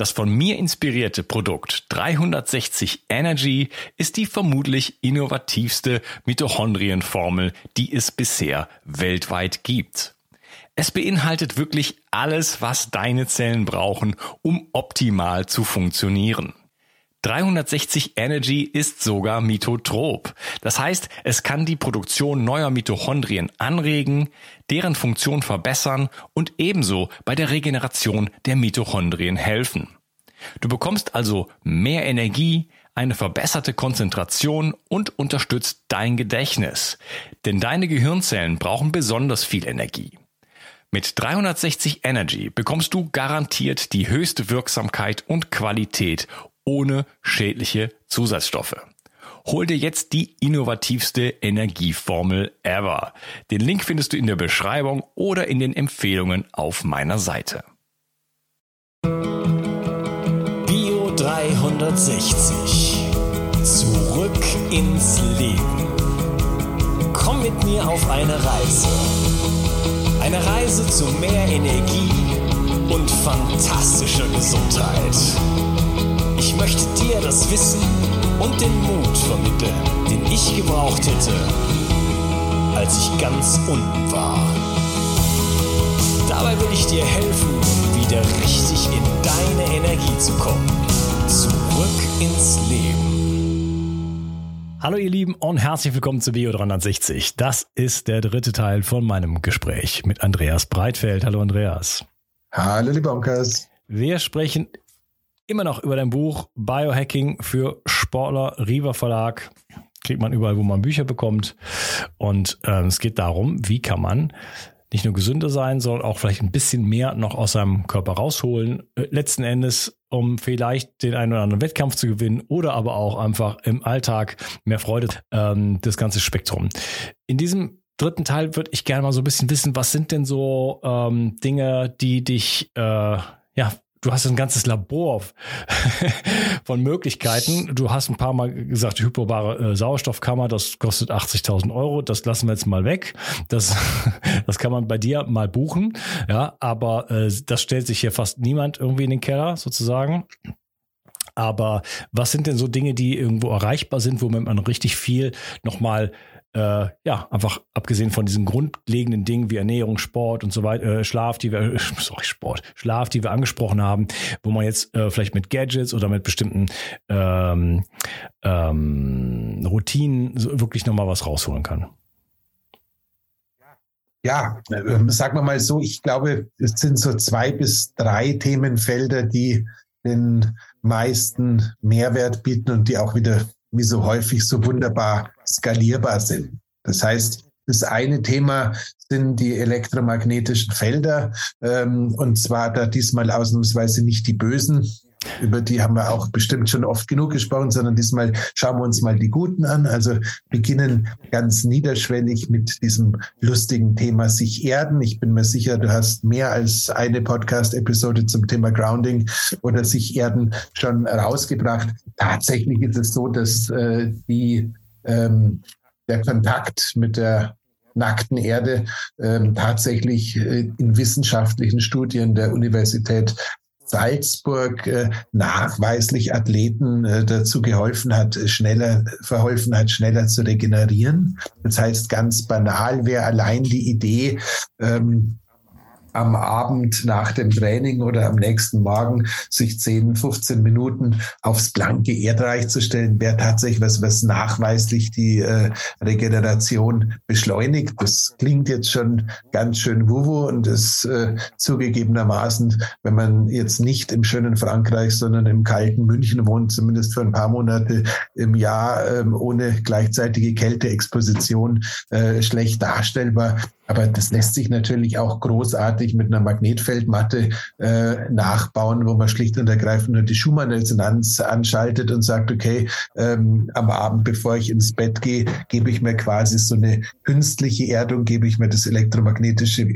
Das von mir inspirierte Produkt 360 Energy ist die vermutlich innovativste Mitochondrienformel, die es bisher weltweit gibt. Es beinhaltet wirklich alles, was deine Zellen brauchen, um optimal zu funktionieren. 360 Energy ist sogar mitotrop. Das heißt, es kann die Produktion neuer Mitochondrien anregen, deren Funktion verbessern und ebenso bei der Regeneration der Mitochondrien helfen. Du bekommst also mehr Energie, eine verbesserte Konzentration und unterstützt dein Gedächtnis. Denn deine Gehirnzellen brauchen besonders viel Energie. Mit 360 Energy bekommst du garantiert die höchste Wirksamkeit und Qualität ohne schädliche Zusatzstoffe. Hol dir jetzt die innovativste Energieformel ever. Den Link findest du in der Beschreibung oder in den Empfehlungen auf meiner Seite. Bio 360. Zurück ins Leben. Komm mit mir auf eine Reise eine Reise zu mehr Energie und fantastischer Gesundheit. Ich möchte dir das Wissen und den Mut vermitteln, den ich gebraucht hätte, als ich ganz unten war. Dabei will ich dir helfen, wieder richtig in deine Energie zu kommen. Zurück ins Leben. Hallo ihr Lieben und herzlich willkommen zu Bio 360. Das ist der dritte Teil von meinem Gespräch mit Andreas Breitfeld. Hallo Andreas. Hallo lieber Onkas. Wir sprechen immer noch über dein Buch Biohacking für Sportler, Riva Verlag. Kriegt man überall, wo man Bücher bekommt. Und äh, es geht darum, wie kann man nicht nur gesünder sein, sondern auch vielleicht ein bisschen mehr noch aus seinem Körper rausholen. Äh, letzten Endes, um vielleicht den einen oder anderen Wettkampf zu gewinnen oder aber auch einfach im Alltag mehr Freude, ähm, das ganze Spektrum. In diesem dritten Teil würde ich gerne mal so ein bisschen wissen, was sind denn so ähm, Dinge, die dich äh, ja du hast ein ganzes Labor von Möglichkeiten. Du hast ein paar Mal gesagt, hyperbare äh, Sauerstoffkammer, das kostet 80.000 Euro. Das lassen wir jetzt mal weg. Das, das kann man bei dir mal buchen. Ja, aber äh, das stellt sich hier fast niemand irgendwie in den Keller sozusagen. Aber was sind denn so Dinge, die irgendwo erreichbar sind, womit man richtig viel nochmal äh, ja, einfach abgesehen von diesen grundlegenden Dingen wie Ernährung, Sport und so weiter, äh, Schlaf, die wir, sorry, Sport, Schlaf, die wir angesprochen haben, wo man jetzt äh, vielleicht mit Gadgets oder mit bestimmten ähm, ähm, Routinen so wirklich nochmal was rausholen kann. Ja, äh, sagen wir mal so, ich glaube, es sind so zwei bis drei Themenfelder, die den meisten Mehrwert bieten und die auch wieder wie so häufig so wunderbar skalierbar sind. Das heißt, das eine Thema sind die elektromagnetischen Felder ähm, und zwar da diesmal ausnahmsweise nicht die bösen über die haben wir auch bestimmt schon oft genug gesprochen, sondern diesmal schauen wir uns mal die Guten an. Also beginnen ganz niederschwellig mit diesem lustigen Thema sich erden. Ich bin mir sicher, du hast mehr als eine Podcast-Episode zum Thema Grounding oder sich erden schon rausgebracht. Tatsächlich ist es so, dass äh, die, ähm, der Kontakt mit der nackten Erde ähm, tatsächlich äh, in wissenschaftlichen Studien der Universität Salzburg äh, nachweislich Athleten äh, dazu geholfen hat, schneller, verholfen hat, schneller zu regenerieren. Das heißt ganz banal wäre allein die Idee, ähm, am Abend nach dem Training oder am nächsten Morgen sich 10, 15 Minuten aufs blanke Erdreich zu stellen, wäre tatsächlich was, was nachweislich die äh, Regeneration beschleunigt. Das klingt jetzt schon ganz schön wuwu und ist äh, zugegebenermaßen, wenn man jetzt nicht im schönen Frankreich, sondern im kalten München wohnt, zumindest für ein paar Monate im Jahr äh, ohne gleichzeitige Kälteexposition äh, schlecht darstellbar. Aber das lässt sich natürlich auch großartig mit einer Magnetfeldmatte äh, nachbauen, wo man schlicht und ergreifend nur die Schumann-Resonanz anschaltet und sagt, okay, ähm, am Abend, bevor ich ins Bett gehe, gebe ich mir quasi so eine künstliche Erdung, gebe ich mir das elektromagnetische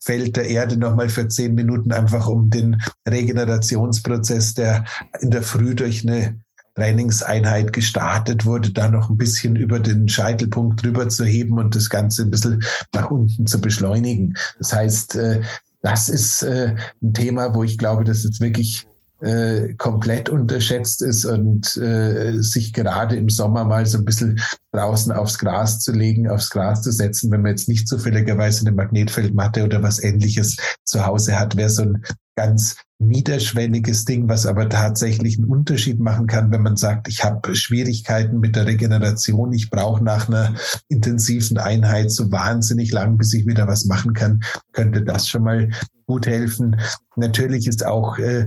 Feld der Erde nochmal für zehn Minuten, einfach um den Regenerationsprozess, der in der Früh durch eine Trainingseinheit gestartet wurde, da noch ein bisschen über den Scheitelpunkt drüber zu heben und das Ganze ein bisschen nach unten zu beschleunigen. Das heißt, äh, das ist äh, ein Thema, wo ich glaube, dass es wirklich äh, komplett unterschätzt ist und äh, sich gerade im Sommer mal so ein bisschen draußen aufs Gras zu legen, aufs Gras zu setzen, wenn man jetzt nicht zufälligerweise eine Magnetfeldmatte oder was ähnliches zu Hause hat, wäre so ein ganz niederschwelliges Ding, was aber tatsächlich einen Unterschied machen kann, wenn man sagt, ich habe Schwierigkeiten mit der Regeneration, ich brauche nach einer intensiven Einheit so wahnsinnig lang, bis ich wieder was machen kann, könnte das schon mal gut helfen. Natürlich ist auch äh,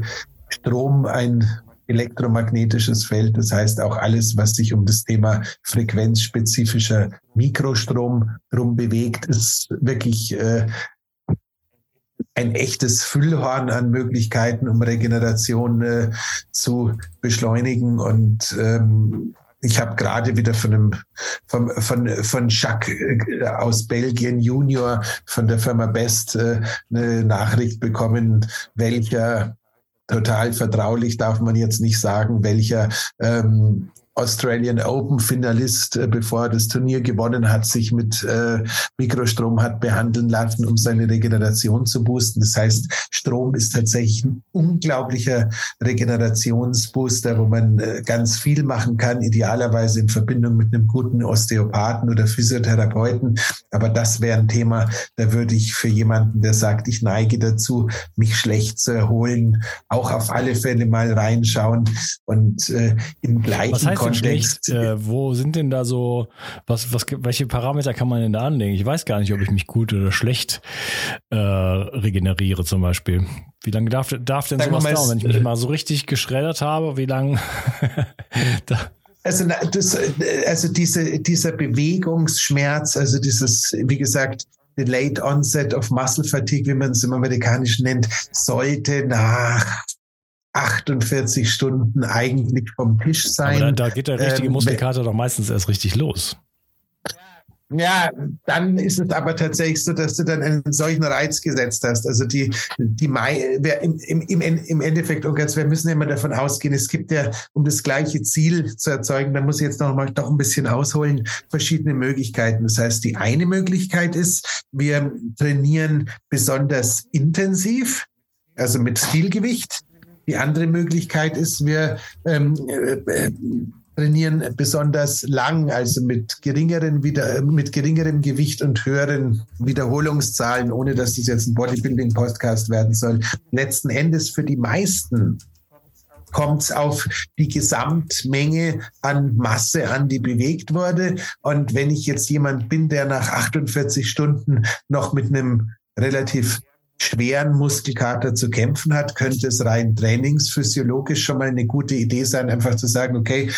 Strom ein elektromagnetisches Feld. Das heißt auch alles, was sich um das Thema frequenzspezifischer Mikrostrom drum bewegt, ist wirklich äh, ein echtes Füllhorn an Möglichkeiten, um Regeneration äh, zu beschleunigen. Und ähm, ich habe gerade wieder von einem von, von, von Jacques äh, aus Belgien Junior von der Firma Best äh, eine Nachricht bekommen, welcher total vertraulich darf man jetzt nicht sagen, welcher ähm, Australian Open Finalist, äh, bevor er das Turnier gewonnen hat, sich mit äh, Mikrostrom hat behandeln lassen, um seine Regeneration zu boosten. Das heißt, Strom ist tatsächlich ein unglaublicher Regenerationsbooster, wo man äh, ganz viel machen kann, idealerweise in Verbindung mit einem guten Osteopathen oder Physiotherapeuten. Aber das wäre ein Thema, da würde ich für jemanden, der sagt, ich neige dazu, mich schlecht zu erholen, auch auf alle Fälle mal reinschauen und äh, im gleichen Kontext. Äh, wo sind denn da so, was, was, welche Parameter kann man denn da anlegen? Ich weiß gar nicht, ob ich mich gut oder schlecht äh, regeneriere zum Beispiel. Wie lange darf, darf denn Sagen sowas dauern, wenn ich mich mal so richtig geschreddert habe? Wie lange? also, das, also diese, dieser Bewegungsschmerz, also dieses, wie gesagt, the late onset of muscle fatigue, wie man es im Amerikanischen nennt, sollte nach 48 Stunden eigentlich vom Tisch sein. Aber da, da geht der richtige ähm, Muskelkater doch meistens erst richtig los. Ja, dann ist es aber tatsächlich so, dass du dann einen solchen Reiz gesetzt hast. Also die, die Mai, im, im, im Endeffekt, oh Gott, wir müssen immer davon ausgehen, es gibt ja, um das gleiche Ziel zu erzeugen, da muss ich jetzt noch mal doch ein bisschen ausholen, verschiedene Möglichkeiten. Das heißt, die eine Möglichkeit ist, wir trainieren besonders intensiv, also mit Zielgewicht. Die andere Möglichkeit ist, wir ähm, äh, trainieren besonders lang, also mit geringeren wieder, mit geringerem Gewicht und höheren Wiederholungszahlen, ohne dass das jetzt ein Bodybuilding-Podcast werden soll. Letzten Endes für die meisten kommt es auf die Gesamtmenge an Masse an, die bewegt wurde. Und wenn ich jetzt jemand bin, der nach 48 Stunden noch mit einem relativ schweren Muskelkater zu kämpfen hat, könnte es rein trainingsphysiologisch schon mal eine gute Idee sein, einfach zu sagen, okay,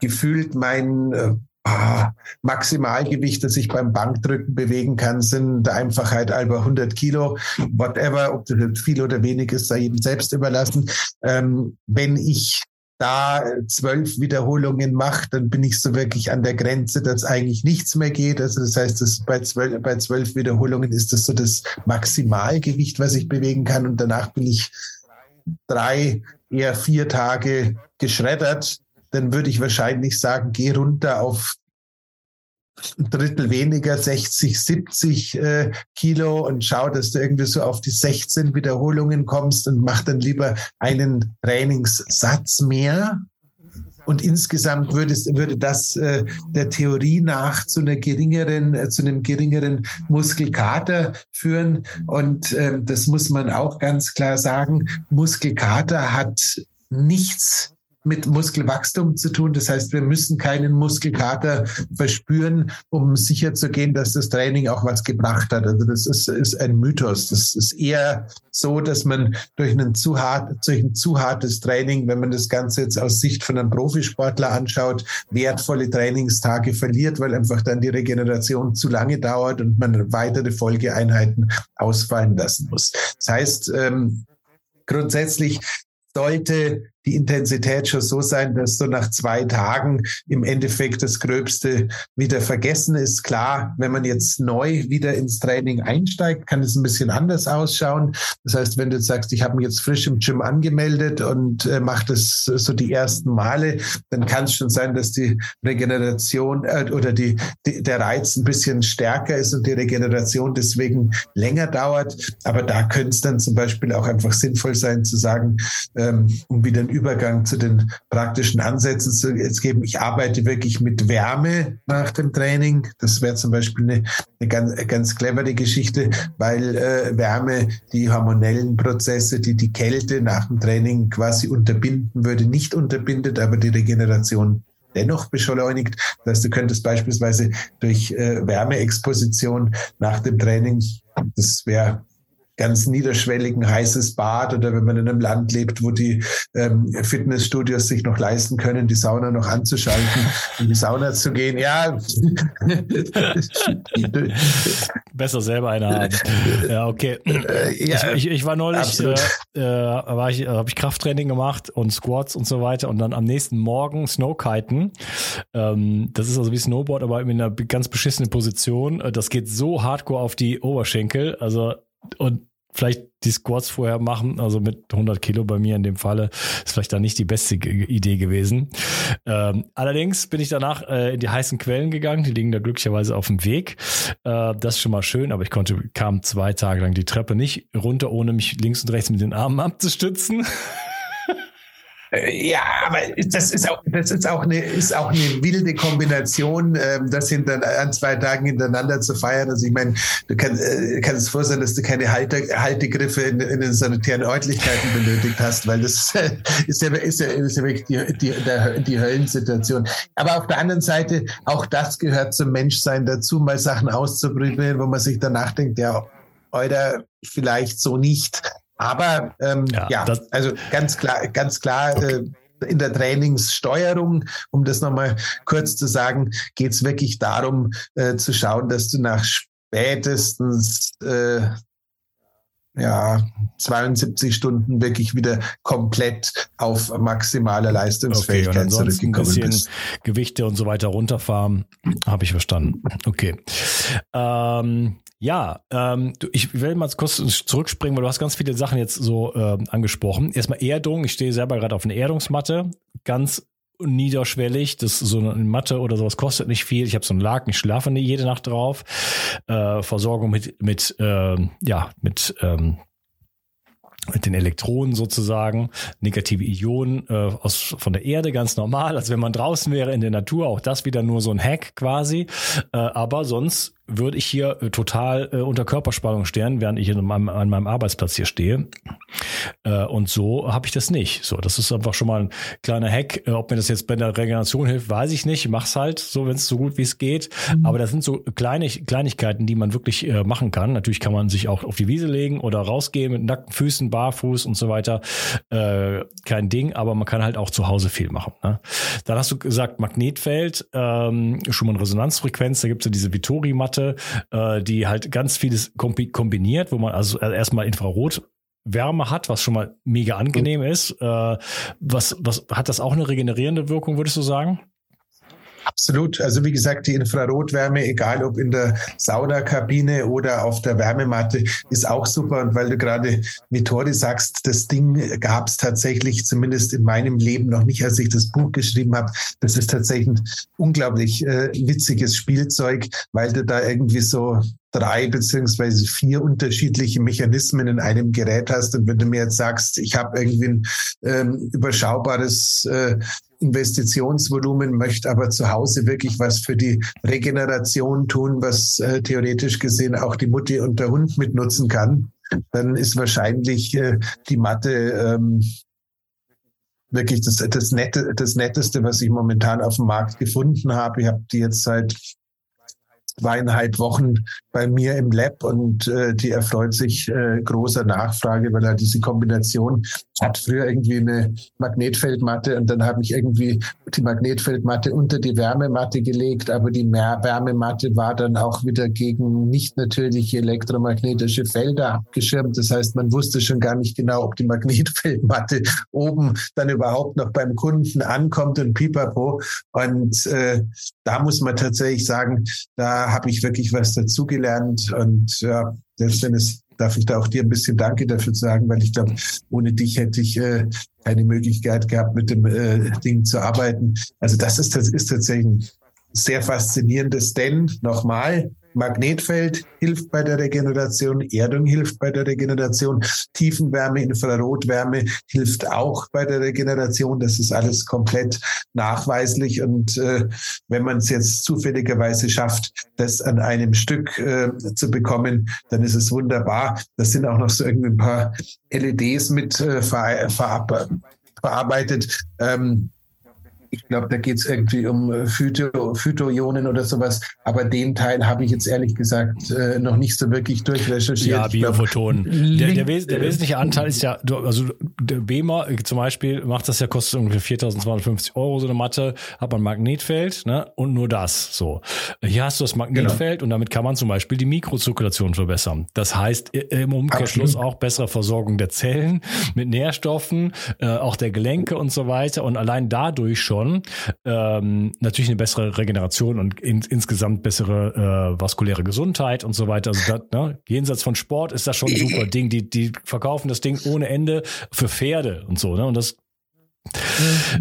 gefühlt mein äh, ah, Maximalgewicht, das ich beim Bankdrücken bewegen kann, sind der Einfachheit halber 100 Kilo, whatever, ob das viel oder wenig ist, sei jedem selbst überlassen. Ähm, wenn ich da zwölf Wiederholungen macht, dann bin ich so wirklich an der Grenze, dass eigentlich nichts mehr geht. Also das heißt, das bei, zwölf, bei zwölf Wiederholungen ist das so das Maximalgewicht, was ich bewegen kann. Und danach bin ich drei, eher vier Tage geschreddert. Dann würde ich wahrscheinlich sagen, geh runter auf ein Drittel weniger, 60, 70 äh, Kilo und schau, dass du irgendwie so auf die 16 Wiederholungen kommst und mach dann lieber einen Trainingssatz mehr. Und insgesamt würde, würde das äh, der Theorie nach zu einer geringeren, äh, zu einem geringeren Muskelkater führen. Und äh, das muss man auch ganz klar sagen. Muskelkater hat nichts mit Muskelwachstum zu tun. Das heißt, wir müssen keinen Muskelkater verspüren, um sicher zu gehen, dass das Training auch was gebracht hat. Also das ist, ist ein Mythos. Das ist eher so, dass man durch, einen zu hart, durch ein zu hartes Training, wenn man das Ganze jetzt aus Sicht von einem Profisportler anschaut, wertvolle Trainingstage verliert, weil einfach dann die Regeneration zu lange dauert und man weitere Folgeeinheiten ausfallen lassen muss. Das heißt, ähm, grundsätzlich sollte die Intensität schon so sein, dass so nach zwei Tagen im Endeffekt das Gröbste wieder vergessen ist. Klar, wenn man jetzt neu wieder ins Training einsteigt, kann es ein bisschen anders ausschauen. Das heißt, wenn du jetzt sagst, ich habe mich jetzt frisch im Gym angemeldet und äh, mache das so die ersten Male, dann kann es schon sein, dass die Regeneration äh, oder die, die, der Reiz ein bisschen stärker ist und die Regeneration deswegen länger dauert. Aber da könnte es dann zum Beispiel auch einfach sinnvoll sein zu sagen, ähm, um wieder Übergang zu den praktischen Ansätzen zu geben. Ich arbeite wirklich mit Wärme nach dem Training. Das wäre zum Beispiel eine, eine ganz, ganz clevere Geschichte, weil äh, Wärme die hormonellen Prozesse, die die Kälte nach dem Training quasi unterbinden würde, nicht unterbindet, aber die Regeneration dennoch beschleunigt. Das heißt, du könntest beispielsweise durch äh, Wärmeexposition nach dem Training, das wäre ganz niederschwelligen heißes Bad oder wenn man in einem Land lebt, wo die ähm, Fitnessstudios sich noch leisten können, die Sauna noch anzuschalten, in die Sauna zu gehen. Ja. Besser selber eine haben. Ja, okay. Äh, ja, ich, ich, ich, war neulich, äh, äh, war ich, habe ich Krafttraining gemacht und Squats und so weiter und dann am nächsten Morgen Snowkiten. Ähm, das ist also wie Snowboard, aber in einer ganz beschissenen Position. Das geht so hardcore auf die Oberschenkel. Also und vielleicht die Squats vorher machen, also mit 100 Kilo bei mir in dem Falle, ist vielleicht da nicht die beste Idee gewesen. Ähm, allerdings bin ich danach äh, in die heißen Quellen gegangen, die liegen da glücklicherweise auf dem Weg. Äh, das ist schon mal schön, aber ich konnte, kam zwei Tage lang die Treppe nicht runter, ohne mich links und rechts mit den Armen abzustützen. Äh, ja, aber das ist auch, das ist auch eine, ist auch eine wilde Kombination, ähm, das hinter, an zwei Tagen hintereinander zu feiern. Also ich meine, du kann, äh, kannst dir vorstellen, dass du keine Halte, Haltegriffe in, in den sanitären Örtlichkeiten benötigt hast, weil das ist ja, ist ja, ist ja wirklich die, die, der, die Höllensituation. Aber auf der anderen Seite, auch das gehört zum Menschsein dazu, mal Sachen auszuprobieren, wo man sich danach denkt, ja, oder vielleicht so nicht. Aber ähm, ja, ja also ganz klar, ganz klar. Okay. Äh, in der Trainingssteuerung, um das nochmal kurz zu sagen, geht es wirklich darum, äh, zu schauen, dass du nach spätestens äh, ja, 72 Stunden wirklich wieder komplett auf maximaler Leistungsfähigkeit okay, zurückgekommen ein bisschen bist. Gewichte und so weiter runterfahren, habe ich verstanden. Okay. Ähm, ja, ähm, ich will mal kurz zurückspringen, weil du hast ganz viele Sachen jetzt so äh, angesprochen. Erstmal Erdung. Ich stehe selber gerade auf einer Erdungsmatte. Ganz niederschwellig. Das so eine Matte oder sowas kostet nicht viel. Ich habe so einen Laken, ich schlafe jede Nacht drauf. Äh, Versorgung mit mit äh, ja mit ähm, mit den Elektronen sozusagen, negative Ionen äh, aus, von der Erde, ganz normal, als wenn man draußen wäre in der Natur, auch das wieder nur so ein Hack quasi. Äh, aber sonst würde ich hier äh, total äh, unter Körperspannung stehen, während ich in meinem, an meinem Arbeitsplatz hier stehe. Äh, und so habe ich das nicht. So, das ist einfach schon mal ein kleiner Hack. Äh, ob mir das jetzt bei der Regeneration hilft, weiß ich nicht. Ich mach's halt so, wenn es so gut wie es geht. Mhm. Aber das sind so kleine Kleinigkeiten, die man wirklich äh, machen kann. Natürlich kann man sich auch auf die Wiese legen oder rausgehen mit nackten Füßen, barfuß und so weiter. Kein Ding, aber man kann halt auch zu Hause viel machen. Ne? Dann hast du gesagt, Magnetfeld, ähm, schon mal eine Resonanzfrequenz. Da gibt es ja diese Vittori-Matte Matte, äh, die halt ganz vieles kombiniert, wo man also erstmal Infrarot Wärme hat, was schon mal mega angenehm ist. Äh, was, was hat das auch eine regenerierende Wirkung, würdest du sagen? Absolut. Also wie gesagt, die Infrarotwärme, egal ob in der Saunakabine oder auf der Wärmematte, ist auch super. Und weil du gerade Vittori sagst, das Ding gab es tatsächlich, zumindest in meinem Leben noch nicht, als ich das Buch geschrieben habe. Das ist tatsächlich ein unglaublich äh, witziges Spielzeug, weil du da irgendwie so drei beziehungsweise vier unterschiedliche Mechanismen in einem Gerät hast. Und wenn du mir jetzt sagst, ich habe irgendwie ein ähm, überschaubares äh, Investitionsvolumen, möchte aber zu Hause wirklich was für die Regeneration tun, was äh, theoretisch gesehen auch die Mutti und der Hund mitnutzen kann, dann ist wahrscheinlich äh, die Matte ähm, wirklich das, das, Nette, das Netteste, was ich momentan auf dem Markt gefunden habe. Ich habe die jetzt seit zweieinhalb Wochen bei mir im Lab und äh, die erfreut sich äh, großer Nachfrage, weil halt diese Kombination hat früher irgendwie eine Magnetfeldmatte und dann habe ich irgendwie die Magnetfeldmatte unter die Wärmematte gelegt, aber die Wärmematte war dann auch wieder gegen nicht natürliche elektromagnetische Felder abgeschirmt. Das heißt, man wusste schon gar nicht genau, ob die Magnetfeldmatte oben dann überhaupt noch beim Kunden ankommt und pipapo. Und äh, da muss man tatsächlich sagen, da habe ich wirklich was dazugelernt und ja, selbst wenn es darf ich da auch dir ein bisschen Danke dafür sagen, weil ich glaube, ohne dich hätte ich äh, keine Möglichkeit gehabt, mit dem äh, Ding zu arbeiten. Also das ist, das ist tatsächlich ein sehr faszinierendes, denn nochmal, Magnetfeld hilft bei der Regeneration, Erdung hilft bei der Regeneration, Tiefenwärme, Infrarotwärme hilft auch bei der Regeneration. Das ist alles komplett nachweislich. Und äh, wenn man es jetzt zufälligerweise schafft, das an einem Stück äh, zu bekommen, dann ist es wunderbar. Das sind auch noch so irgendwie ein paar LEDs mit äh, ver verarbeitet. Ähm, ich glaube, da geht es irgendwie um äh, Phyto, Phytoionen oder sowas. Aber den Teil habe ich jetzt ehrlich gesagt äh, noch nicht so wirklich durchrecherchiert. Ja, Biophotonen. Der, der, der, wesentliche Anteil ist ja, also der BEMA zum Beispiel macht das ja, kostet ungefähr 4.250 Euro so eine Matte, hat man Magnetfeld ne, und nur das. So. Hier hast du das Magnetfeld genau. und damit kann man zum Beispiel die Mikrozirkulation verbessern. Das heißt im Umkehrschluss Absolut. auch bessere Versorgung der Zellen mit Nährstoffen, äh, auch der Gelenke und so weiter. Und allein dadurch schon schon. Ähm, natürlich eine bessere Regeneration und in, insgesamt bessere äh, vaskuläre Gesundheit und so weiter. Also das, ne, jenseits von Sport ist das schon ein super Ding. Die, die verkaufen das Ding ohne Ende für Pferde und so. Ne? Und das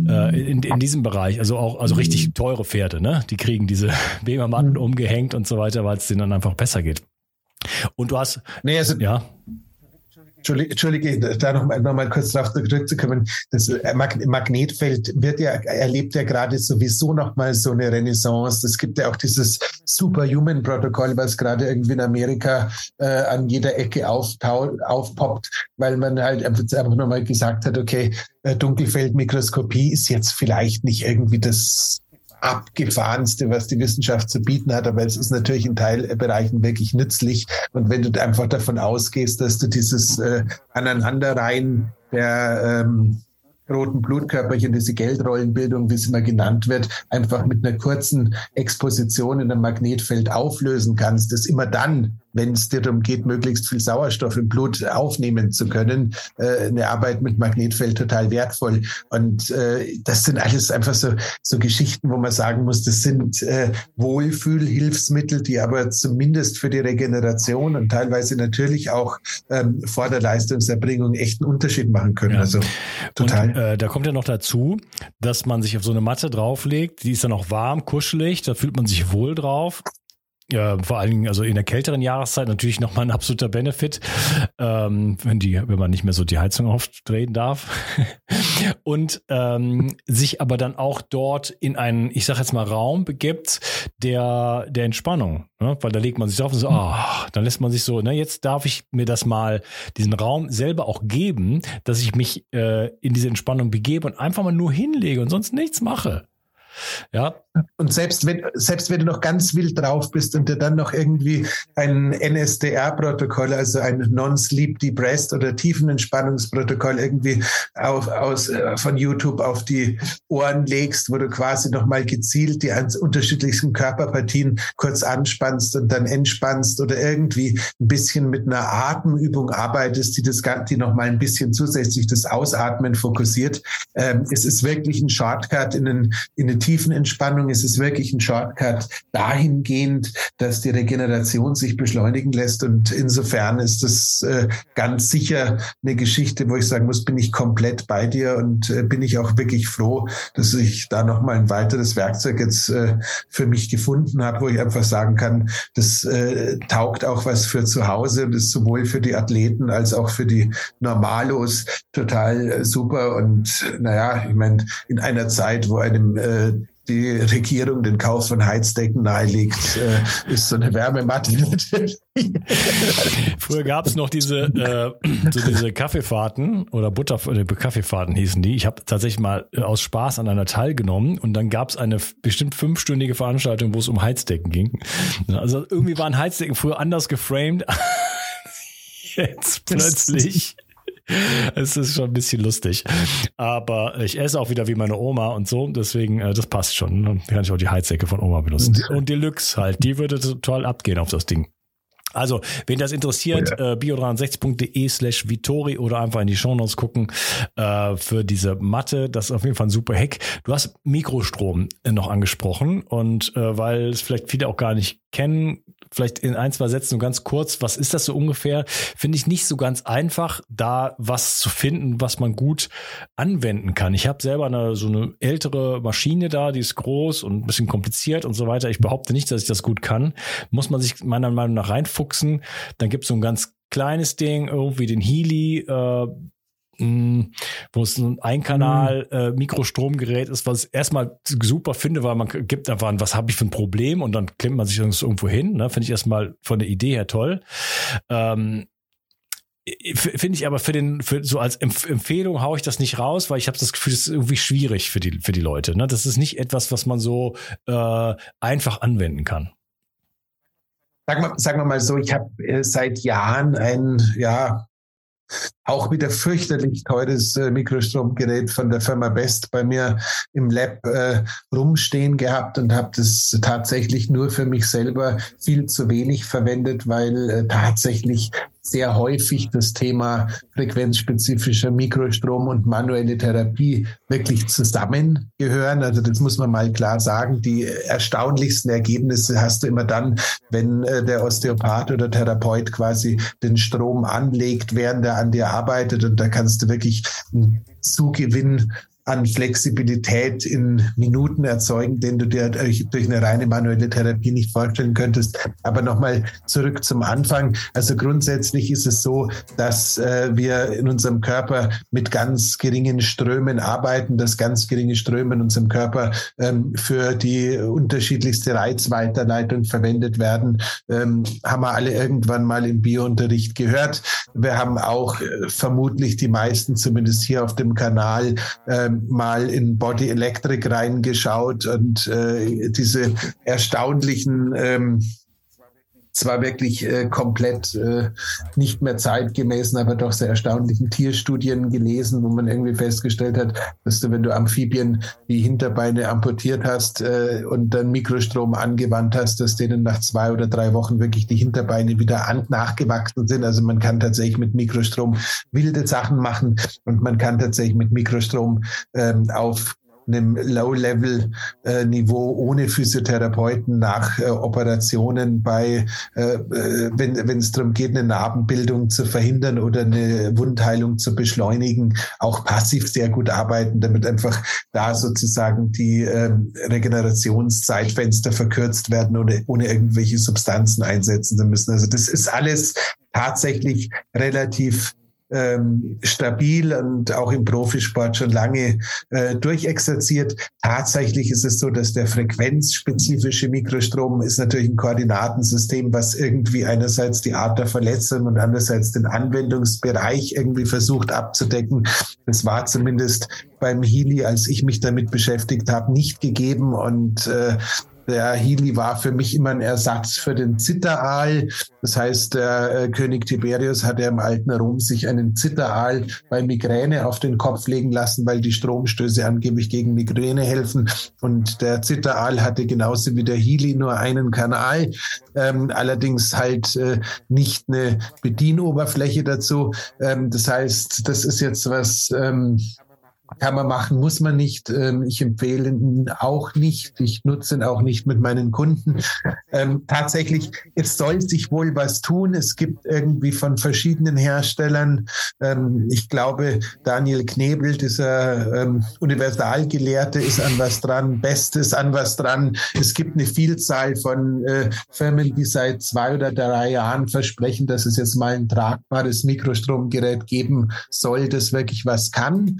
äh, in, in diesem Bereich, also auch also richtig teure Pferde, ne? Die kriegen diese Webermatten umgehängt und so weiter, weil es denen dann einfach besser geht. Und du hast nee, also, ja. Entschuldige, da noch noch mal kurz darauf zurückzukommen. Das äh, Magnetfeld wird ja, erlebt ja gerade sowieso noch mal so eine Renaissance. Es gibt ja auch dieses Superhuman-Protokoll, was gerade irgendwie in Amerika äh, an jeder Ecke aufpoppt, weil man halt einfach noch mal gesagt hat, okay, äh, Dunkelfeldmikroskopie ist jetzt vielleicht nicht irgendwie das abgefahrenste, was die Wissenschaft zu bieten hat, aber es ist natürlich in Teilbereichen wirklich nützlich. Und wenn du einfach davon ausgehst, dass du dieses äh, Aneinanderreihen der ähm, roten Blutkörperchen, diese Geldrollenbildung, wie es immer genannt wird, einfach mit einer kurzen Exposition in einem Magnetfeld auflösen kannst, das immer dann wenn es dir darum geht, möglichst viel Sauerstoff im Blut aufnehmen zu können, äh, eine Arbeit mit Magnetfeld total wertvoll. Und äh, das sind alles einfach so, so Geschichten, wo man sagen muss, das sind äh, Wohlfühlhilfsmittel, die aber zumindest für die Regeneration und teilweise natürlich auch ähm, vor der Leistungserbringung echt einen Unterschied machen können. Ja. Also total. Und, äh, da kommt ja noch dazu, dass man sich auf so eine Matte drauflegt, die ist dann auch warm, kuschelig, da fühlt man sich wohl drauf ja, vor allen Dingen, also in der kälteren Jahreszeit natürlich nochmal ein absoluter Benefit, ähm, wenn die, wenn man nicht mehr so die Heizung aufdrehen darf. und ähm, sich aber dann auch dort in einen, ich sag jetzt mal, Raum begibt, der, der Entspannung. Ne? Weil da legt man sich drauf und so, oh, dann lässt man sich so, ne, jetzt darf ich mir das mal, diesen Raum selber auch geben, dass ich mich äh, in diese Entspannung begebe und einfach mal nur hinlege und sonst nichts mache. Ja. Und selbst wenn, selbst wenn du noch ganz wild drauf bist und dir dann noch irgendwie ein NSDR-Protokoll, also ein Non-Sleep Depressed oder Tiefenentspannungsprotokoll irgendwie auf, aus, äh, von YouTube auf die Ohren legst, wo du quasi nochmal gezielt die unterschiedlichsten Körperpartien kurz anspannst und dann entspannst oder irgendwie ein bisschen mit einer Atemübung arbeitest, die das Ganze, die nochmal ein bisschen zusätzlich das Ausatmen fokussiert. Ähm, es ist wirklich ein Shortcut in den, in den tiefen Entspannung ist es wirklich ein Shortcut dahingehend, dass die Regeneration sich beschleunigen lässt. Und insofern ist das äh, ganz sicher eine Geschichte, wo ich sagen muss, bin ich komplett bei dir und äh, bin ich auch wirklich froh, dass ich da nochmal ein weiteres Werkzeug jetzt äh, für mich gefunden habe, wo ich einfach sagen kann, das taugt auch was für zu Hause und ist sowohl für die Athleten als auch für die Normalos total super. Und naja, ich meine, in einer Zeit, wo einem die Regierung den Kauf von Heizdecken nahelegt, äh, ist so eine Wärmematte. Früher gab es noch diese, äh, so diese Kaffeefahrten oder Butter äh, Kaffeefahrten hießen die. Ich habe tatsächlich mal äh, aus Spaß an einer teilgenommen und dann gab es eine bestimmt fünfstündige Veranstaltung, wo es um Heizdecken ging. Also irgendwie waren Heizdecken früher anders geframed. Jetzt plötzlich. Es ist schon ein bisschen lustig. Aber ich esse auch wieder wie meine Oma und so. Deswegen, äh, das passt schon. Dann kann ich auch die Heizdecke von Oma benutzen. Und Deluxe halt. Die würde total abgehen auf das Ding. Also, wen das interessiert, oh ja. äh, bio360.de slash Vitori oder einfach in die Shownotes gucken äh, für diese Matte. Das ist auf jeden Fall ein super Hack. Du hast Mikrostrom noch angesprochen und äh, weil es vielleicht viele auch gar nicht kennen, vielleicht in ein, zwei Sätzen nur ganz kurz, was ist das so ungefähr? Finde ich nicht so ganz einfach, da was zu finden, was man gut anwenden kann. Ich habe selber eine, so eine ältere Maschine da, die ist groß und ein bisschen kompliziert und so weiter. Ich behaupte nicht, dass ich das gut kann. Muss man sich meiner Meinung nach reinfuchsen. Dann gibt es so ein ganz kleines Ding, irgendwie den Healy, äh, wo es ein Einkanal mhm. äh, Mikrostromgerät ist, was ich erstmal super finde, weil man gibt einfach an, was habe ich für ein Problem und dann klemmt man sich irgendwo hin. Ne? Finde ich erstmal von der Idee her toll. Ähm, Finde ich aber für den, für so als Empf Empfehlung haue ich das nicht raus, weil ich habe das Gefühl, das ist irgendwie schwierig für die, für die Leute. Ne? Das ist nicht etwas, was man so äh, einfach anwenden kann. Sagen wir, sagen wir mal so, ich habe äh, seit Jahren ein, ja, auch wieder fürchterlich teures äh, Mikrostromgerät von der Firma Best bei mir im Lab äh, rumstehen gehabt und habe das tatsächlich nur für mich selber viel zu wenig verwendet, weil äh, tatsächlich sehr häufig das Thema frequenzspezifischer Mikrostrom und manuelle Therapie wirklich zusammengehören. Also das muss man mal klar sagen. Die erstaunlichsten Ergebnisse hast du immer dann, wenn äh, der Osteopath oder Therapeut quasi den Strom anlegt, während er an dir arbeitet. Und da kannst du wirklich einen Zugewinn an Flexibilität in Minuten erzeugen, den du dir durch, eine reine manuelle Therapie nicht vorstellen könntest. Aber nochmal zurück zum Anfang. Also grundsätzlich ist es so, dass äh, wir in unserem Körper mit ganz geringen Strömen arbeiten, dass ganz geringe Ströme in unserem Körper ähm, für die unterschiedlichste Reizweiterleitung verwendet werden. Ähm, haben wir alle irgendwann mal im Biounterricht gehört. Wir haben auch äh, vermutlich die meisten, zumindest hier auf dem Kanal, äh, mal in Body Electric reingeschaut und äh, diese erstaunlichen ähm, zwar wirklich äh, komplett äh, nicht mehr zeitgemäßen, aber doch sehr erstaunlichen Tierstudien gelesen, wo man irgendwie festgestellt hat, dass du, wenn du Amphibien die Hinterbeine amputiert hast äh, und dann Mikrostrom angewandt hast, dass denen nach zwei oder drei Wochen wirklich die Hinterbeine wieder an, nachgewachsen sind. Also man kann tatsächlich mit Mikrostrom wilde Sachen machen und man kann tatsächlich mit Mikrostrom ähm, auf einem Low-Level-Niveau ohne Physiotherapeuten nach äh, Operationen bei, äh, äh wenn es darum geht, eine Narbenbildung zu verhindern oder eine Wundheilung zu beschleunigen, auch passiv sehr gut arbeiten, damit einfach da sozusagen die äh, Regenerationszeitfenster verkürzt werden, ohne, ohne irgendwelche Substanzen einsetzen zu müssen. Also das ist alles tatsächlich relativ ähm, stabil und auch im Profisport schon lange äh, durchexerziert. Tatsächlich ist es so, dass der frequenzspezifische Mikrostrom ist natürlich ein Koordinatensystem, was irgendwie einerseits die Art der Verletzung und andererseits den Anwendungsbereich irgendwie versucht abzudecken. Das war zumindest beim Healy, als ich mich damit beschäftigt habe, nicht gegeben und äh, der Healy war für mich immer ein Ersatz für den Zitteraal. Das heißt, der äh, König Tiberius hatte im alten Rom sich einen Zitteraal bei Migräne auf den Kopf legen lassen, weil die Stromstöße angeblich gegen Migräne helfen. Und der Zitteraal hatte genauso wie der Healy nur einen Kanal, ähm, allerdings halt äh, nicht eine Bedienoberfläche dazu. Ähm, das heißt, das ist jetzt was, ähm, kann man machen, muss man nicht. Ähm, ich empfehle ihn auch nicht. Ich nutze ihn auch nicht mit meinen Kunden. Ähm, tatsächlich, es soll sich wohl was tun. Es gibt irgendwie von verschiedenen Herstellern, ähm, ich glaube, Daniel Knebel, dieser Universalgelehrte, ist an was dran, Bestes an was dran. Es gibt eine Vielzahl von äh, Firmen, die seit zwei oder drei Jahren versprechen, dass es jetzt mal ein tragbares Mikrostromgerät geben soll, das wirklich was kann.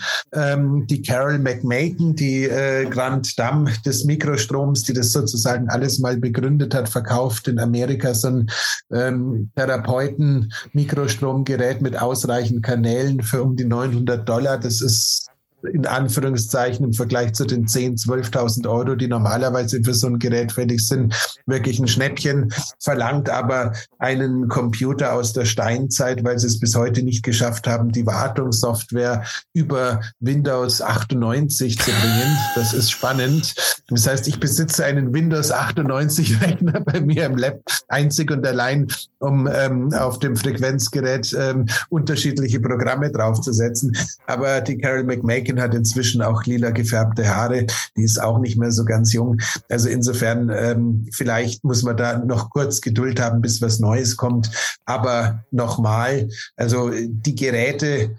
Ähm, die Carol McMaken, die äh, Grand Dame des Mikrostroms, die das sozusagen alles mal begründet hat, verkauft in Amerika so ein ähm, Therapeuten-Mikrostromgerät mit ausreichend Kanälen für um die 900 Dollar. Das ist in Anführungszeichen im Vergleich zu den 10.000, 12.000 Euro, die normalerweise für so ein Gerät fällig sind, wirklich ein Schnäppchen, verlangt aber einen Computer aus der Steinzeit, weil sie es bis heute nicht geschafft haben, die Wartungssoftware über Windows 98 zu bringen. Das ist spannend. Das heißt, ich besitze einen Windows 98 Rechner bei mir im Lab, einzig und allein, um ähm, auf dem Frequenzgerät ähm, unterschiedliche Programme draufzusetzen. Aber die Carol McMakin Mädchen hat inzwischen auch lila gefärbte Haare. Die ist auch nicht mehr so ganz jung. Also insofern, ähm, vielleicht muss man da noch kurz Geduld haben, bis was Neues kommt. Aber nochmal, also die Geräte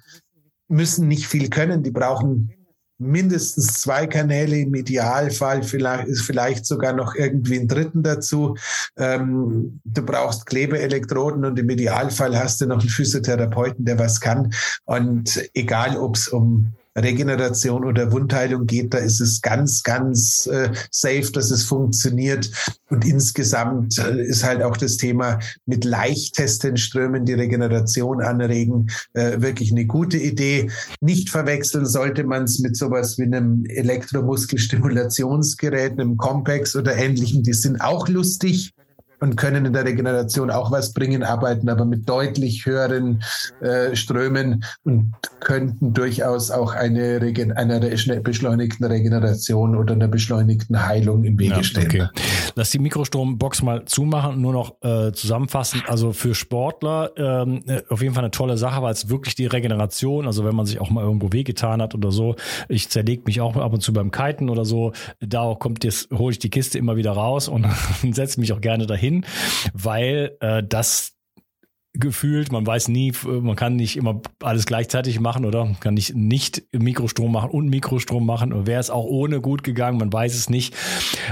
müssen nicht viel können. Die brauchen mindestens zwei Kanäle, im Idealfall vielleicht, vielleicht sogar noch irgendwie einen dritten dazu. Ähm, du brauchst Klebeelektroden und im Idealfall hast du noch einen Physiotherapeuten, der was kann. Und egal, ob es um Regeneration oder Wundheilung geht, da ist es ganz, ganz äh, safe, dass es funktioniert. Und insgesamt äh, ist halt auch das Thema mit leichtesten Strömen die Regeneration anregen äh, wirklich eine gute Idee. Nicht verwechseln sollte man es mit sowas wie einem Elektromuskelstimulationsgerät, einem Compex oder ähnlichem. Die sind auch lustig und können in der Regeneration auch was bringen, arbeiten aber mit deutlich höheren äh, Strömen und könnten durchaus auch eine, Regen einer beschleunigten Regeneration oder einer beschleunigten Heilung im Wege ja, stehen. Okay. Lass die Mikrostrombox mal zumachen, nur noch äh, zusammenfassen. Also für Sportler ähm, äh, auf jeden Fall eine tolle Sache, weil es wirklich die Regeneration, also wenn man sich auch mal irgendwo wehgetan hat oder so, ich zerlege mich auch ab und zu beim Kiten oder so, da kommt jetzt, hole ich die Kiste immer wieder raus und setze mich auch gerne dahin hin, weil äh, das gefühlt, man weiß nie, man kann nicht immer alles gleichzeitig machen oder kann nicht nicht Mikrostrom machen und Mikrostrom machen oder wäre es auch ohne gut gegangen, man weiß es nicht.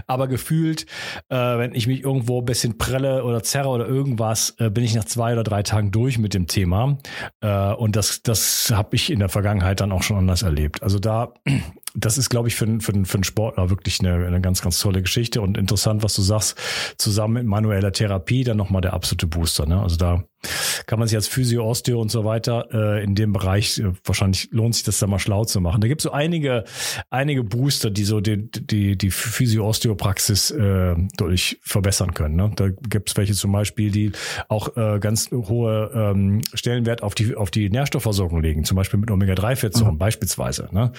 Aber gefühlt, äh, wenn ich mich irgendwo ein bisschen prelle oder zerre oder irgendwas, äh, bin ich nach zwei oder drei Tagen durch mit dem Thema. Äh, und das, das habe ich in der Vergangenheit dann auch schon anders erlebt. Also da das ist, glaube ich, für, für, für einen Sportler wirklich eine, eine ganz, ganz tolle Geschichte und interessant, was du sagst, zusammen mit manueller Therapie dann nochmal der absolute Booster. Ne? Also da kann man sich als Physio, Osteo und so weiter äh, in dem Bereich, äh, wahrscheinlich lohnt sich das da mal schlau zu machen. Da gibt es so einige, einige Booster, die so die, die, die Physio-Osteo-Praxis äh, deutlich verbessern können. Ne? Da gibt es welche zum Beispiel, die auch äh, ganz hohe ähm, Stellenwert auf die, auf die Nährstoffversorgung legen, zum Beispiel mit Omega-3-Fettsäuren mhm. beispielsweise. Ne?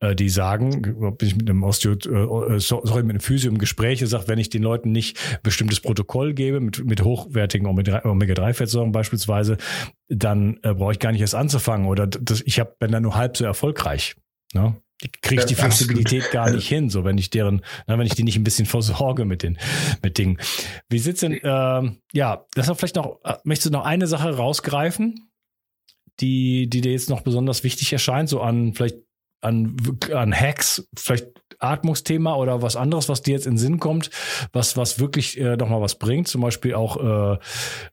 Äh, die sagen, ob ich mit einem Osteo, äh, sorry, mit einem Physio im Gespräch sagt, wenn ich den Leuten nicht bestimmtes Protokoll gebe mit, mit hochwertigen Omega-3-Fettsäuren, Ernährung beispielsweise, dann äh, brauche ich gar nicht erst anzufangen oder das, ich hab, bin dann nur halb so erfolgreich. Ne? Ich kriege die Flexibilität gar nicht hin, so wenn ich deren, na, wenn ich die nicht ein bisschen versorge mit den mit Dingen. Wie sieht's denn? Äh, ja, das vielleicht noch. Äh, möchtest du noch eine Sache rausgreifen, die die dir jetzt noch besonders wichtig erscheint, so an vielleicht an an Hacks, vielleicht Atmungsthema oder was anderes, was dir jetzt in Sinn kommt, was, was wirklich äh, nochmal was bringt, zum Beispiel auch äh,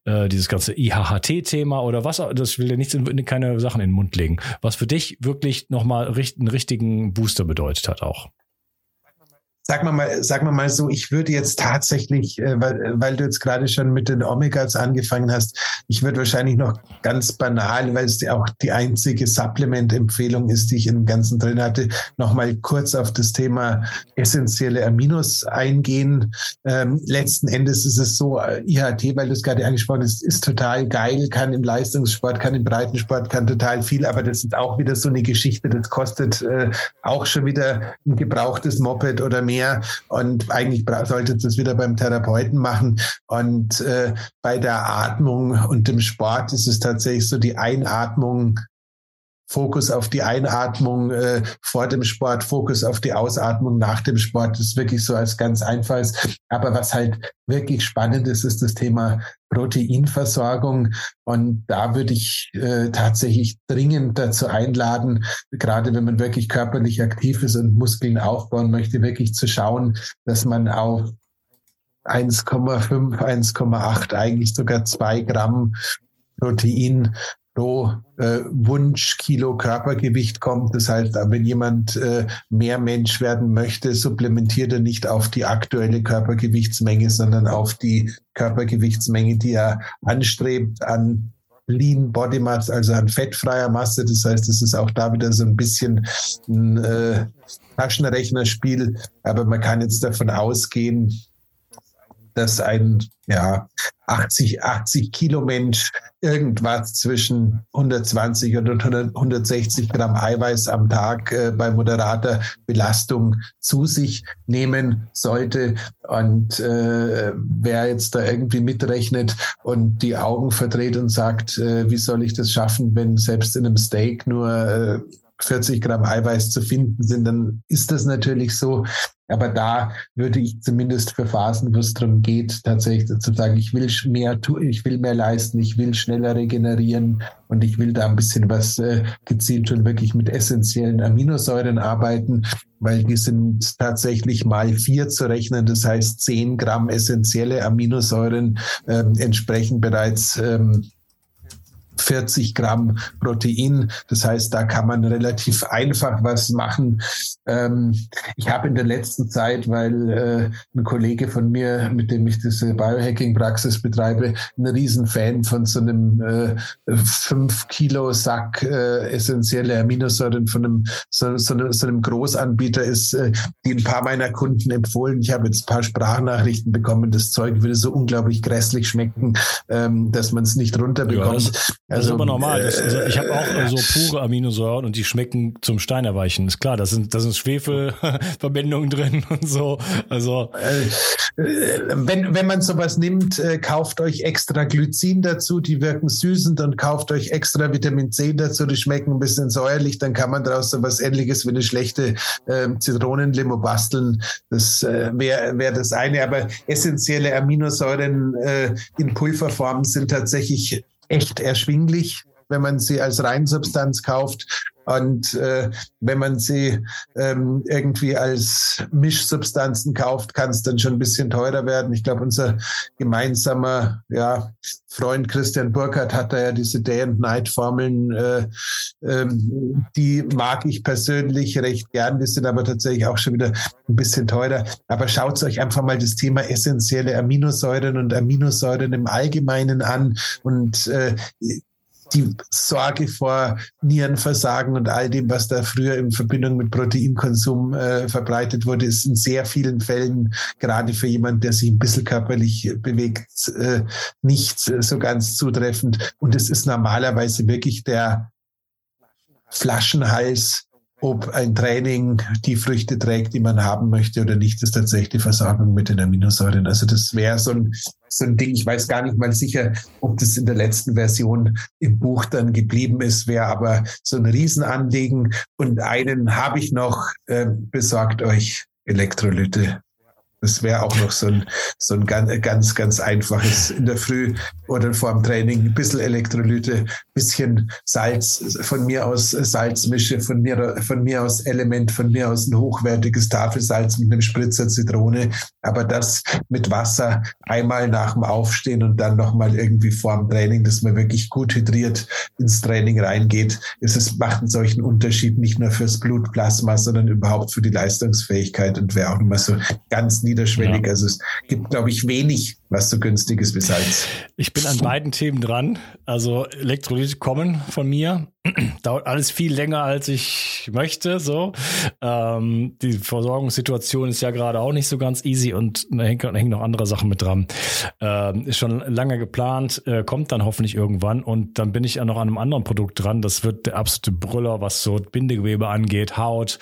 äh, dieses ganze IHHT-Thema oder was, das will dir nichts in, keine Sachen in den Mund legen, was für dich wirklich nochmal einen richtigen Booster bedeutet hat auch. Sag mal mal, sag mal mal so, ich würde jetzt tatsächlich, äh, weil, weil du jetzt gerade schon mit den Omegas angefangen hast, ich würde wahrscheinlich noch ganz banal, weil es auch die einzige Supplement-Empfehlung ist, die ich im Ganzen drin hatte, noch mal kurz auf das Thema essentielle Aminos eingehen. Ähm, letzten Endes ist es so, äh, IHT, weil du es gerade angesprochen hast, ist total geil, kann im Leistungssport, kann im Breitensport, kann total viel, aber das ist auch wieder so eine Geschichte, das kostet äh, auch schon wieder ein gebrauchtes Moped oder mehr mehr. Und eigentlich sollte das wieder beim Therapeuten machen. Und äh, bei der Atmung und dem Sport ist es tatsächlich so die Einatmung Fokus auf die Einatmung äh, vor dem Sport, Fokus auf die Ausatmung nach dem Sport. Das ist wirklich so als ganz einfaches. Aber was halt wirklich spannend ist, ist das Thema Proteinversorgung. Und da würde ich äh, tatsächlich dringend dazu einladen, gerade wenn man wirklich körperlich aktiv ist und Muskeln aufbauen möchte, wirklich zu schauen, dass man auf 1,5, 1,8, eigentlich sogar zwei Gramm Protein pro äh, Wunschkilo Körpergewicht kommt. Das heißt, wenn jemand äh, mehr Mensch werden möchte, supplementiert er nicht auf die aktuelle Körpergewichtsmenge, sondern auf die Körpergewichtsmenge, die er anstrebt an Lean Body Mass, also an fettfreier Masse. Das heißt, es ist auch da wieder so ein bisschen ein äh, Taschenrechnerspiel, aber man kann jetzt davon ausgehen, dass ein ja, 80, 80 Kilo Mensch irgendwas zwischen 120 und 160 Gramm Eiweiß am Tag äh, bei moderater Belastung zu sich nehmen sollte. Und äh, wer jetzt da irgendwie mitrechnet und die Augen verdreht und sagt, äh, wie soll ich das schaffen, wenn selbst in einem Steak nur äh, 40 Gramm Eiweiß zu finden sind, dann ist das natürlich so. Aber da würde ich zumindest für Phasen, wo es darum geht, tatsächlich zu sagen, ich will mehr tun, ich will mehr leisten, ich will schneller regenerieren und ich will da ein bisschen was äh, gezielt schon wirklich mit essentiellen Aminosäuren arbeiten, weil die sind tatsächlich mal vier zu rechnen. Das heißt, 10 Gramm essentielle Aminosäuren äh, entsprechen bereits ähm, 40 Gramm Protein. Das heißt, da kann man relativ einfach was machen. Ähm, ich habe in der letzten Zeit, weil äh, ein Kollege von mir, mit dem ich diese Biohacking-Praxis betreibe, ein Riesenfan von so einem äh, 5 Kilo Sack äh, essentielle Aminosäuren von einem so, so, so einem Großanbieter ist, äh, die ein paar meiner Kunden empfohlen. Ich habe jetzt ein paar Sprachnachrichten bekommen. Das Zeug würde so unglaublich grässlich schmecken, ähm, dass man es nicht runterbekommt. Ja, das also, ist aber normal. Das, also ich habe auch äh, so pure Aminosäuren und die schmecken zum Stein erweichen. Ist klar, da sind, da sind Schwefelverbindungen drin und so. Also äh, wenn, wenn man sowas nimmt, äh, kauft euch extra Glycin dazu, die wirken süßend und kauft euch extra Vitamin C dazu, die schmecken ein bisschen säuerlich, dann kann man daraus so was ähnliches wie eine schlechte äh, Zitronenlimo basteln. Das äh, wäre wär das eine. Aber essentielle Aminosäuren äh, in Pulverform sind tatsächlich echt erschwinglich, wenn man sie als Reinsubstanz kauft. Und äh, wenn man sie ähm, irgendwie als Mischsubstanzen kauft, kann es dann schon ein bisschen teurer werden. Ich glaube, unser gemeinsamer ja, Freund Christian Burkhardt hat da ja diese Day and Night Formeln, äh, ähm, die mag ich persönlich recht gern. Die sind aber tatsächlich auch schon wieder ein bisschen teurer. Aber schaut euch einfach mal das Thema essentielle Aminosäuren und Aminosäuren im Allgemeinen an und äh, die Sorge vor Nierenversagen und all dem, was da früher in Verbindung mit Proteinkonsum äh, verbreitet wurde, ist in sehr vielen Fällen, gerade für jemanden, der sich ein bisschen körperlich bewegt, äh, nicht so ganz zutreffend. Und es ist normalerweise wirklich der Flaschenhals ob ein Training die Früchte trägt, die man haben möchte oder nicht, ist tatsächlich Versorgung mit den Aminosäuren. Also das wäre so ein, so ein Ding. Ich weiß gar nicht mal sicher, ob das in der letzten Version im Buch dann geblieben ist, wäre aber so ein Riesenanliegen. Und einen habe ich noch, äh, besorgt euch Elektrolyte. Das wäre auch noch so ein, so ein ganz, ganz, ganz einfaches in der Früh oder vor dem Training. Ein bisschen Elektrolyte, bisschen Salz, von mir aus Salzmische, von mir, von mir aus Element, von mir aus ein hochwertiges Tafelsalz mit einem Spritzer Zitrone. Aber das mit Wasser einmal nach dem Aufstehen und dann nochmal irgendwie vor dem Training, dass man wirklich gut hydriert ins Training reingeht. Es macht einen solchen Unterschied nicht nur fürs Blutplasma, sondern überhaupt für die Leistungsfähigkeit und wäre auch nochmal so ganz niedrig niederschwellig. Ja. Also es gibt, glaube ich, wenig, was so günstig ist Salz. Ich bin an beiden Themen dran. Also Elektrolyte kommen von mir. Dauert alles viel länger, als ich möchte. So, ähm, die Versorgungssituation ist ja gerade auch nicht so ganz easy und da hängen, hängen noch andere Sachen mit dran. Ähm, ist schon lange geplant, äh, kommt dann hoffentlich irgendwann und dann bin ich ja noch an einem anderen Produkt dran. Das wird der absolute Brüller, was so Bindegewebe angeht, Haut,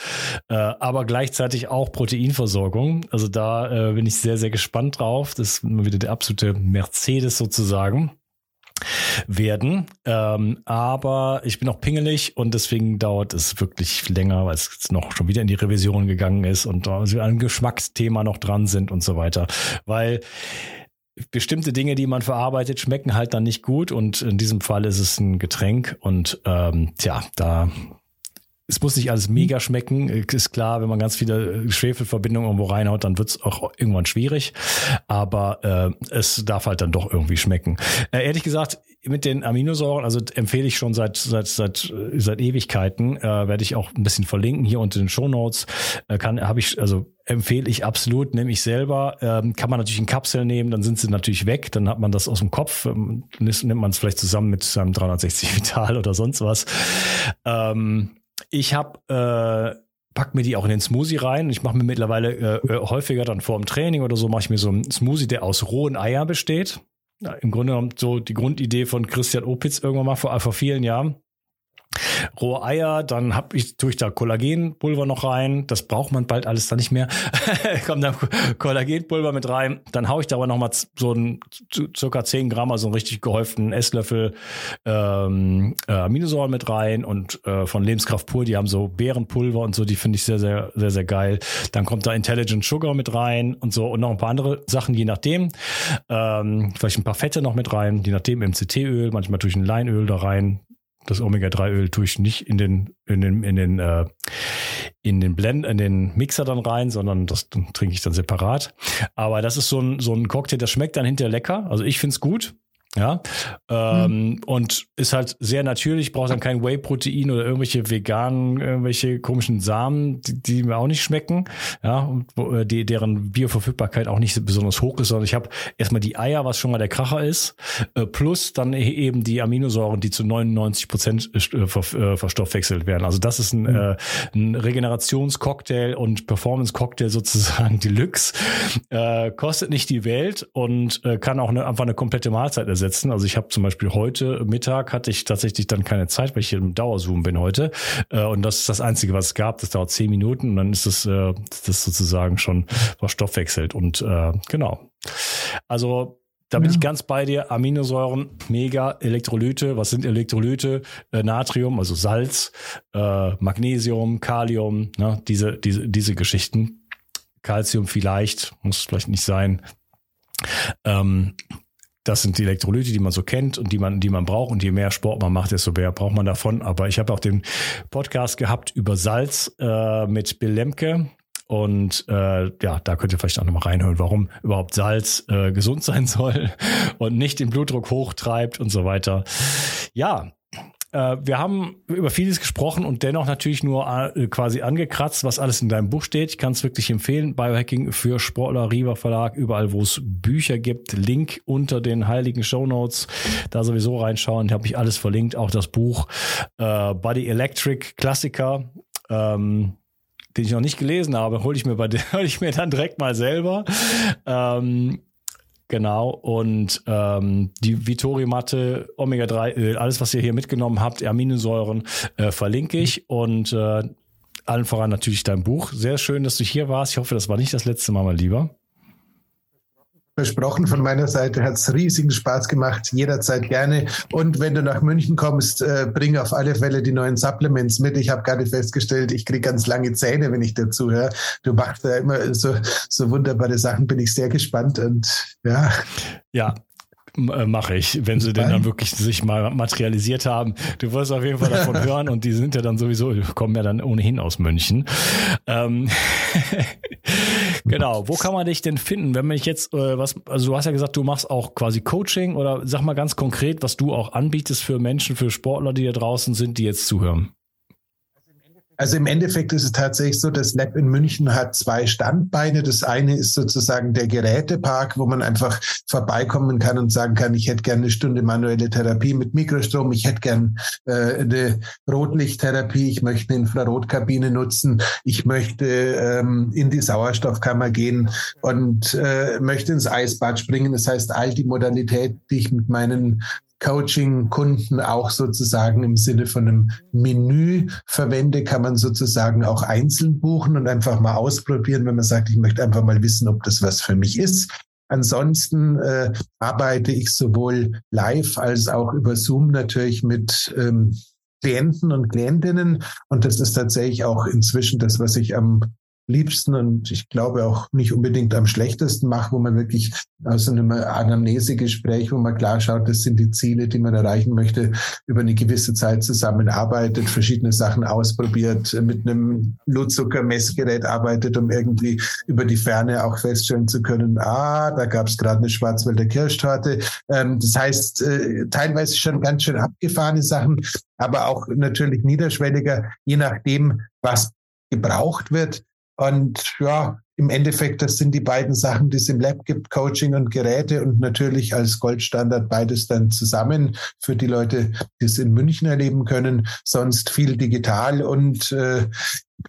äh, aber gleichzeitig auch Proteinversorgung. Also da äh, bin ich sehr, sehr gespannt drauf. Das ist wieder der absolute Mercedes sozusagen werden. Ähm, aber ich bin auch pingelig und deswegen dauert es wirklich länger, weil es noch schon wieder in die Revision gegangen ist und da ein Geschmacksthema noch dran sind und so weiter. Weil bestimmte Dinge, die man verarbeitet, schmecken halt dann nicht gut und in diesem Fall ist es ein Getränk und ähm, tja, da es muss nicht alles mega schmecken. Ist klar, wenn man ganz viele Schwefelverbindungen irgendwo reinhaut, dann wird es auch irgendwann schwierig. Aber äh, es darf halt dann doch irgendwie schmecken. Äh, ehrlich gesagt, mit den Aminosäuren, also empfehle ich schon seit seit seit seit Ewigkeiten, äh, werde ich auch ein bisschen verlinken hier unter den Show Notes. Äh, kann habe ich also empfehle ich absolut, nehme ich selber. Ähm, kann man natürlich in Kapseln nehmen, dann sind sie natürlich weg, dann hat man das aus dem Kopf, ähm, nimmt man es vielleicht zusammen mit seinem 360 Vital oder sonst was. Ähm, ich habe äh, pack mir die auch in den Smoothie rein. Ich mache mir mittlerweile äh, äh, häufiger dann vor dem Training oder so mache ich mir so einen Smoothie, der aus rohen Eiern besteht. Ja, Im Grunde genommen so die Grundidee von Christian Opitz irgendwann mal vor, vor vielen Jahren rohe Eier, dann hab ich tue ich da Kollagenpulver noch rein. Das braucht man bald alles dann nicht mehr. Kommt da Kollagenpulver mit rein. Dann hau ich da aber noch mal so ein circa 10 Gramm, also einen richtig gehäuften Esslöffel ähm, äh, Aminosäuren mit rein und äh, von Lebenskraft pur. Die haben so Beerenpulver und so. Die finde ich sehr sehr sehr sehr geil. Dann kommt da Intelligent Sugar mit rein und so und noch ein paar andere Sachen, je nachdem. Ähm, vielleicht ein paar Fette noch mit rein, je nachdem MCT-Öl. Manchmal tue ich ein Leinöl da rein das Omega-3-Öl tue ich nicht in den, in den, in den, äh, in den Blend, in den Mixer dann rein, sondern das trinke ich dann separat. Aber das ist so ein, so ein Cocktail, das schmeckt dann hinterher lecker. Also ich finde es gut. Ja, ähm, mhm. und ist halt sehr natürlich, braucht dann kein Whey-Protein oder irgendwelche veganen, irgendwelche komischen Samen, die, die mir auch nicht schmecken, ja, und wo, äh, die, deren Bioverfügbarkeit auch nicht besonders hoch ist, sondern ich habe erstmal die Eier, was schon mal der Kracher ist, äh, plus dann e-, eben die Aminosäuren, die zu 99 Prozent äh, ver, äh, verstoffwechselt werden. Also das ist ein, mhm. äh, ein Regenerationscocktail und Performance-Cocktail sozusagen Deluxe, äh, kostet nicht die Welt und äh, kann auch eine, einfach eine komplette Mahlzeit ersetzen setzen. Also ich habe zum Beispiel heute Mittag hatte ich tatsächlich dann keine Zeit, weil ich hier im Dauerzoom bin heute. Äh, und das ist das Einzige, was es gab. Das dauert zehn Minuten und dann ist das, äh, das sozusagen schon verstoffwechselt. Und äh, genau. Also da bin ja. ich ganz bei dir. Aminosäuren, mega. Elektrolyte, was sind Elektrolyte? Äh, Natrium, also Salz, äh, Magnesium, Kalium, ne? diese, diese, diese Geschichten. Calcium vielleicht, muss vielleicht nicht sein. Ähm, das sind die Elektrolyte, die man so kennt und die man, die man braucht. Und je mehr Sport man macht, desto mehr braucht man davon. Aber ich habe auch den Podcast gehabt über Salz äh, mit Bill Lemke. Und äh, ja, da könnt ihr vielleicht auch nochmal reinhören, warum überhaupt Salz äh, gesund sein soll und nicht den Blutdruck hochtreibt und so weiter. Ja, wir haben über vieles gesprochen und dennoch natürlich nur äh, quasi angekratzt, was alles in deinem Buch steht. Ich kann es wirklich empfehlen. Biohacking für Sportler, Riva Verlag, überall, wo es Bücher gibt. Link unter den heiligen Show Notes. Da sowieso reinschauen. Da habe ich alles verlinkt. Auch das Buch äh, Body Electric Klassiker. Ähm, den ich noch nicht gelesen habe, hole ich mir bei hol ich mir dann direkt mal selber. Ähm, Genau. Und ähm, die Vittori-Matte, Omega-3-Öl, alles, was ihr hier mitgenommen habt, Aminosäuren, äh, verlinke ich. Und äh, allen voran natürlich dein Buch. Sehr schön, dass du hier warst. Ich hoffe, das war nicht das letzte Mal, mein Lieber versprochen von meiner Seite, hat es riesigen Spaß gemacht, jederzeit gerne. Und wenn du nach München kommst, äh, bring auf alle Fälle die neuen Supplements mit. Ich habe gerade festgestellt, ich kriege ganz lange Zähne, wenn ich dazu höre. Du machst da immer so, so wunderbare Sachen, bin ich sehr gespannt und ja. Ja, mache ich, wenn sie denn dann wirklich sich mal materialisiert haben. Du wirst auf jeden Fall davon hören und die sind ja dann sowieso, kommen ja dann ohnehin aus München. Ähm, genau, wo kann man dich denn finden, wenn man jetzt äh, was, also du hast ja gesagt, du machst auch quasi Coaching oder sag mal ganz konkret, was du auch anbietest für Menschen, für Sportler, die da draußen sind, die jetzt zuhören. Also im Endeffekt ist es tatsächlich so, das Lab in München hat zwei Standbeine. Das eine ist sozusagen der Gerätepark, wo man einfach vorbeikommen kann und sagen kann, ich hätte gerne eine Stunde manuelle Therapie mit Mikrostrom, ich hätte gerne äh, eine Rotlichttherapie, ich möchte eine Infrarotkabine nutzen, ich möchte ähm, in die Sauerstoffkammer gehen und äh, möchte ins Eisbad springen. Das heißt, all die Modalitäten, die ich mit meinen Coaching-Kunden auch sozusagen im Sinne von einem Menü verwende, kann man sozusagen auch einzeln buchen und einfach mal ausprobieren, wenn man sagt, ich möchte einfach mal wissen, ob das was für mich ist. Ansonsten äh, arbeite ich sowohl live als auch über Zoom natürlich mit ähm, Klienten und Klientinnen. Und das ist tatsächlich auch inzwischen das, was ich am liebsten und ich glaube auch nicht unbedingt am schlechtesten mache, wo man wirklich aus einem Anamnesegespräch, wo man klar schaut, das sind die Ziele, die man erreichen möchte, über eine gewisse Zeit zusammenarbeitet, verschiedene Sachen ausprobiert, mit einem Blutzuckermessgerät arbeitet, um irgendwie über die Ferne auch feststellen zu können, ah, da gab es gerade eine Schwarzwälder Kirschtorte. Ähm, das heißt, äh, teilweise schon ganz schön abgefahrene Sachen, aber auch natürlich niederschwelliger, je nachdem, was gebraucht wird. Und ja, im Endeffekt, das sind die beiden Sachen, die es im Lab gibt, Coaching und Geräte und natürlich als Goldstandard beides dann zusammen für die Leute, die es in München erleben können. Sonst viel digital und äh,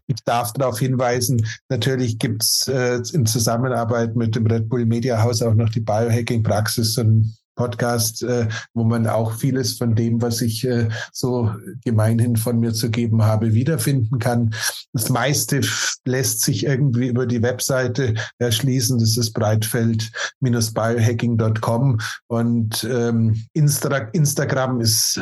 ich darf darauf hinweisen, natürlich gibt's äh, in Zusammenarbeit mit dem Red Bull Media House auch noch die Biohacking Praxis und Podcast, äh, wo man auch vieles von dem, was ich äh, so gemeinhin von mir zu geben habe, wiederfinden kann. Das meiste lässt sich irgendwie über die Webseite erschließen. Das ist breitfeld-biohacking.com und ähm, Insta Instagram ist,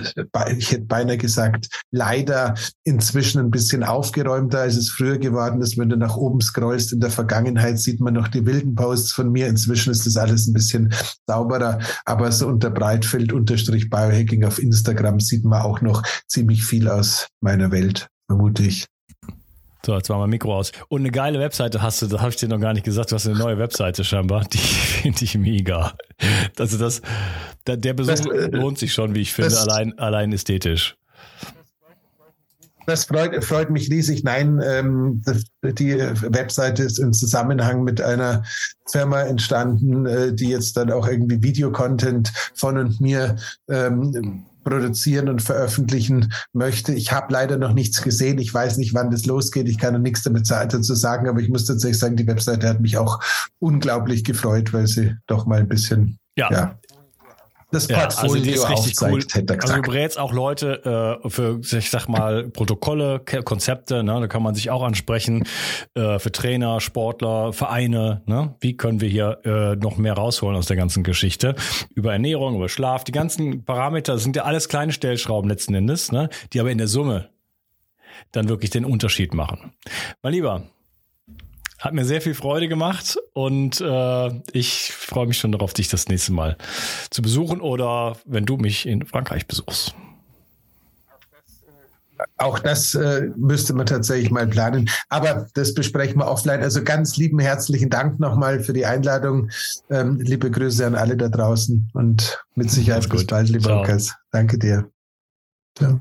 ich hätte beinahe gesagt, leider inzwischen ein bisschen aufgeräumter, als es früher geworden ist. Wenn du nach oben scrollst in der Vergangenheit, sieht man noch die wilden Posts von mir. Inzwischen ist das alles ein bisschen sauberer, aber aber so unter Breitfeld-Biohacking auf Instagram sieht man auch noch ziemlich viel aus meiner Welt, vermute ich. So, jetzt war mein Mikro aus. Und eine geile Webseite hast du, das habe ich dir noch gar nicht gesagt, du hast eine neue Webseite scheinbar, die finde ich mega. Also das, der Besuch das, äh, lohnt sich schon, wie ich finde, das, allein, allein ästhetisch. Das freut, freut mich riesig. Nein, ähm, die Webseite ist im Zusammenhang mit einer Firma entstanden, äh, die jetzt dann auch irgendwie Videocontent von und mir ähm, produzieren und veröffentlichen möchte. Ich habe leider noch nichts gesehen. Ich weiß nicht, wann das losgeht. Ich kann noch nichts damit dazu sagen, aber ich muss tatsächlich sagen, die Webseite hat mich auch unglaublich gefreut, weil sie doch mal ein bisschen ja. ja das Portfolio ja, also die ist richtig cool. Also du berätst auch Leute äh, für, ich sag mal, Protokolle, Konzepte, ne? da kann man sich auch ansprechen, äh, für Trainer, Sportler, Vereine, ne? wie können wir hier äh, noch mehr rausholen aus der ganzen Geschichte, über Ernährung, über Schlaf, die ganzen Parameter sind ja alles kleine Stellschrauben letzten Endes, ne? die aber in der Summe dann wirklich den Unterschied machen. Mein Lieber, hat mir sehr viel Freude gemacht und äh, ich freue mich schon darauf, dich das nächste Mal zu besuchen oder wenn du mich in Frankreich besuchst. Auch das äh, müsste man tatsächlich mal planen. Aber das besprechen wir offline. Also ganz lieben herzlichen Dank nochmal für die Einladung. Ähm, liebe Grüße an alle da draußen und mit Sicherheit bis bald, lieber Lukas. Danke dir. Ciao.